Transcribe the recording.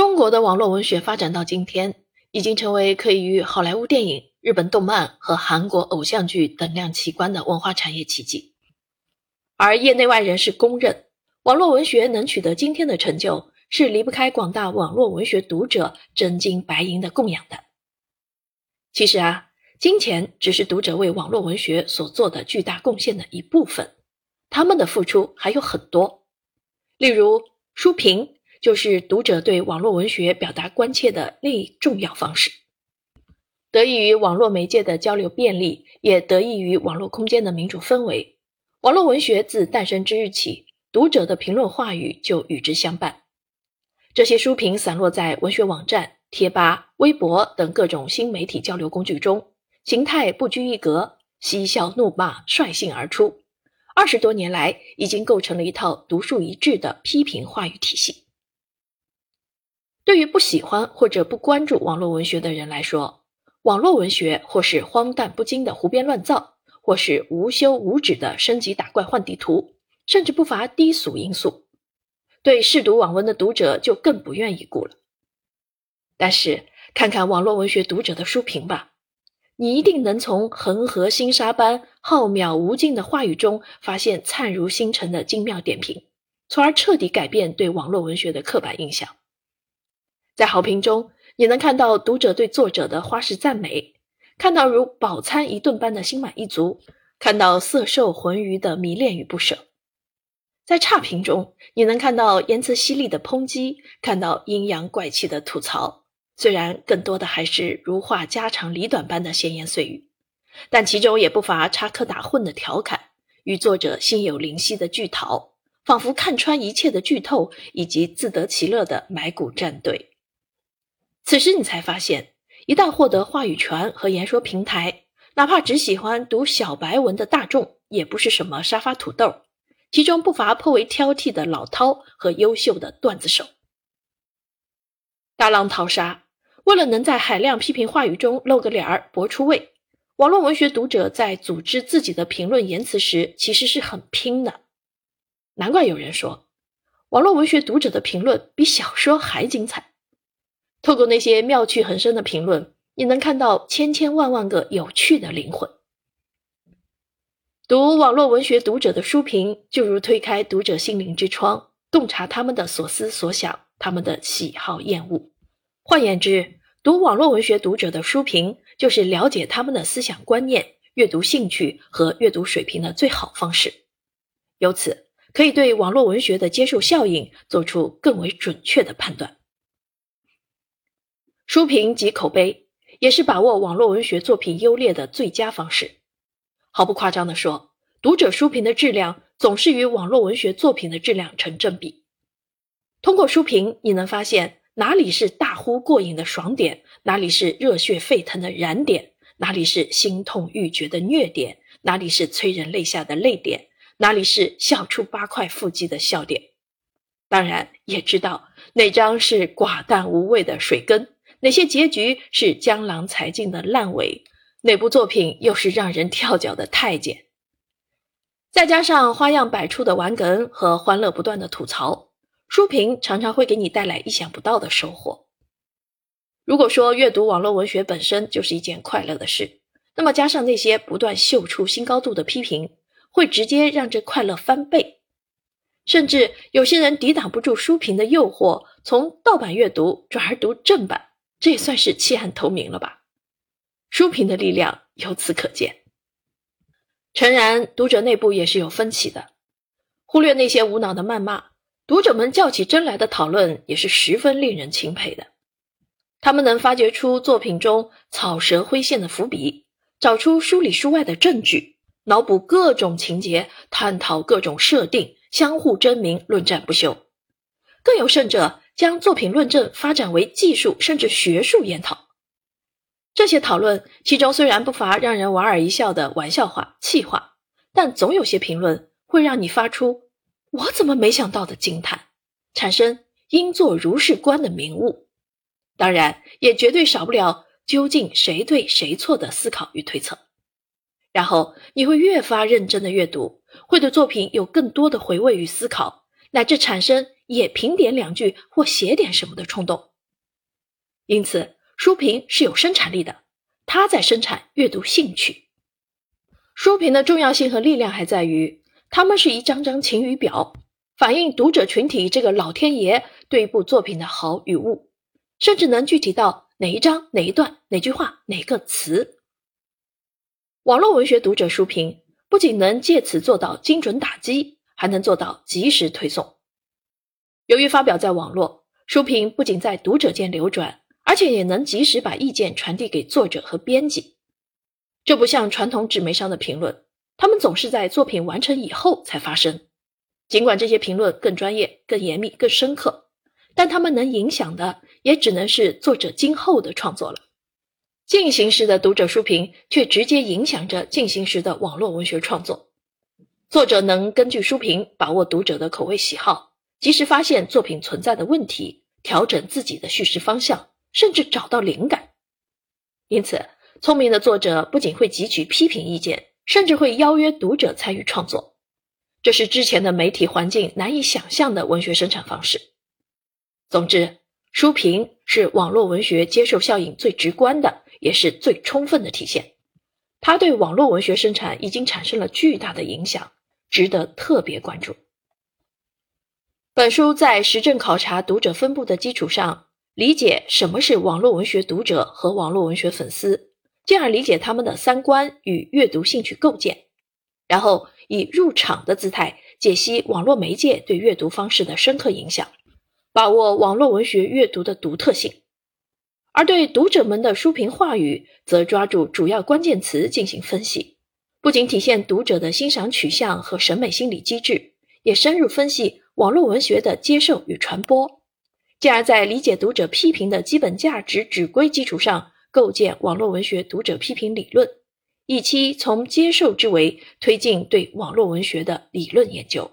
中国的网络文学发展到今天，已经成为可以与好莱坞电影、日本动漫和韩国偶像剧等量齐观的文化产业奇迹。而业内外人士公认，网络文学能取得今天的成就，是离不开广大网络文学读者真金白银的供养的。其实啊，金钱只是读者为网络文学所做的巨大贡献的一部分，他们的付出还有很多，例如书评。就是读者对网络文学表达关切的另一重要方式。得益于网络媒介的交流便利，也得益于网络空间的民主氛围，网络文学自诞生之日起，读者的评论话语就与之相伴。这些书评散落在文学网站、贴吧、微博等各种新媒体交流工具中，形态不拘一格，嬉笑怒骂率性而出。二十多年来，已经构成了一套独树一帜的批评话语体系。对于不喜欢或者不关注网络文学的人来说，网络文学或是荒诞不经的胡编乱造，或是无休无止的升级打怪换地图，甚至不乏低俗因素。对嗜读网文的读者就更不愿意顾了。但是看看网络文学读者的书评吧，你一定能从恒河星沙般浩渺无尽的话语中，发现灿如星辰的精妙点评，从而彻底改变对网络文学的刻板印象。在好评中，你能看到读者对作者的花式赞美，看到如饱餐一顿般的心满意足，看到色受浑鱼的迷恋与不舍。在差评中，你能看到言辞犀利的抨击，看到阴阳怪气的吐槽。虽然更多的还是如话家长里短般的闲言碎语，但其中也不乏插科打诨的调侃，与作者心有灵犀的剧讨，仿佛看穿一切的剧透，以及自得其乐的埋骨站队。此时你才发现，一旦获得话语权和言说平台，哪怕只喜欢读小白文的大众，也不是什么沙发土豆。其中不乏颇为挑剔的老饕和优秀的段子手。大浪淘沙，为了能在海量批评话语中露个脸儿、博出位，网络文学读者在组织自己的评论言辞时，其实是很拼的。难怪有人说，网络文学读者的评论比小说还精彩。透过那些妙趣横生的评论，你能看到千千万万个有趣的灵魂。读网络文学读者的书评，就如推开读者心灵之窗，洞察他们的所思所想，他们的喜好厌恶。换言之，读网络文学读者的书评，就是了解他们的思想观念、阅读兴趣和阅读水平的最好方式。由此，可以对网络文学的接受效应做出更为准确的判断。书评及口碑也是把握网络文学作品优劣的最佳方式。毫不夸张地说，读者书评的质量总是与网络文学作品的质量成正比。通过书评，你能发现哪里是大呼过瘾的爽点，哪里是热血沸腾的燃点，哪里是心痛欲绝的虐点，哪里是催人泪下的泪点，哪里是笑出八块腹肌的笑点。当然，也知道哪张是寡淡无味的水根。哪些结局是江郎才尽的烂尾？哪部作品又是让人跳脚的太监？再加上花样百出的玩梗和欢乐不断的吐槽，书评常常会给你带来意想不到的收获。如果说阅读网络文学本身就是一件快乐的事，那么加上那些不断秀出新高度的批评，会直接让这快乐翻倍。甚至有些人抵挡不住书评的诱惑，从盗版阅读转而读正版。这也算是弃暗投明了吧？书评的力量由此可见。诚然，读者内部也是有分歧的。忽略那些无脑的谩骂，读者们较起真来的讨论也是十分令人钦佩的。他们能发掘出作品中草蛇灰线的伏笔，找出书里书外的证据，脑补各种情节，探讨各种设定，相互争鸣，论战不休。更有甚者。将作品论证发展为技术甚至学术研讨，这些讨论其中虽然不乏让人莞尔一笑的玩笑话、气话，但总有些评论会让你发出“我怎么没想到”的惊叹，产生“应作如是观”的明悟。当然，也绝对少不了究竟谁对谁错的思考与推测。然后你会越发认真的阅读，会对作品有更多的回味与思考，乃至产生。也评点两句或写点什么的冲动，因此，书评是有生产力的，它在生产阅读兴趣。书评的重要性和力量还在于，它们是一张张晴雨表，反映读者群体这个老天爷对一部作品的好与恶，甚至能具体到哪一章、哪一段、哪句话、哪个词。网络文学读者书评不仅能借此做到精准打击，还能做到及时推送。由于发表在网络，书评不仅在读者间流转，而且也能及时把意见传递给作者和编辑。这不像传统纸媒上的评论，他们总是在作品完成以后才发生。尽管这些评论更专业、更严密、更深刻，但他们能影响的也只能是作者今后的创作了。进行时的读者书评却直接影响着进行时的网络文学创作。作者能根据书评把握读者的口味喜好，及时发现作品存在的问题，调整自己的叙事方向，甚至找到灵感。因此，聪明的作者不仅会汲取批评意见，甚至会邀约读者参与创作。这是之前的媒体环境难以想象的文学生产方式。总之，书评是网络文学接受效应最直观的。也是最充分的体现，它对网络文学生产已经产生了巨大的影响，值得特别关注。本书在实证考察读者分布的基础上，理解什么是网络文学读者和网络文学粉丝，进而理解他们的三观与阅读兴趣构建，然后以入场的姿态解析网络媒介对阅读方式的深刻影响，把握网络文学阅读的独特性。而对读者们的书评话语，则抓住主要关键词进行分析，不仅体现读者的欣赏取向和审美心理机制，也深入分析网络文学的接受与传播，进而，在理解读者批评的基本价值指归基础上，构建网络文学读者批评理论，以期从接受之为推进对网络文学的理论研究。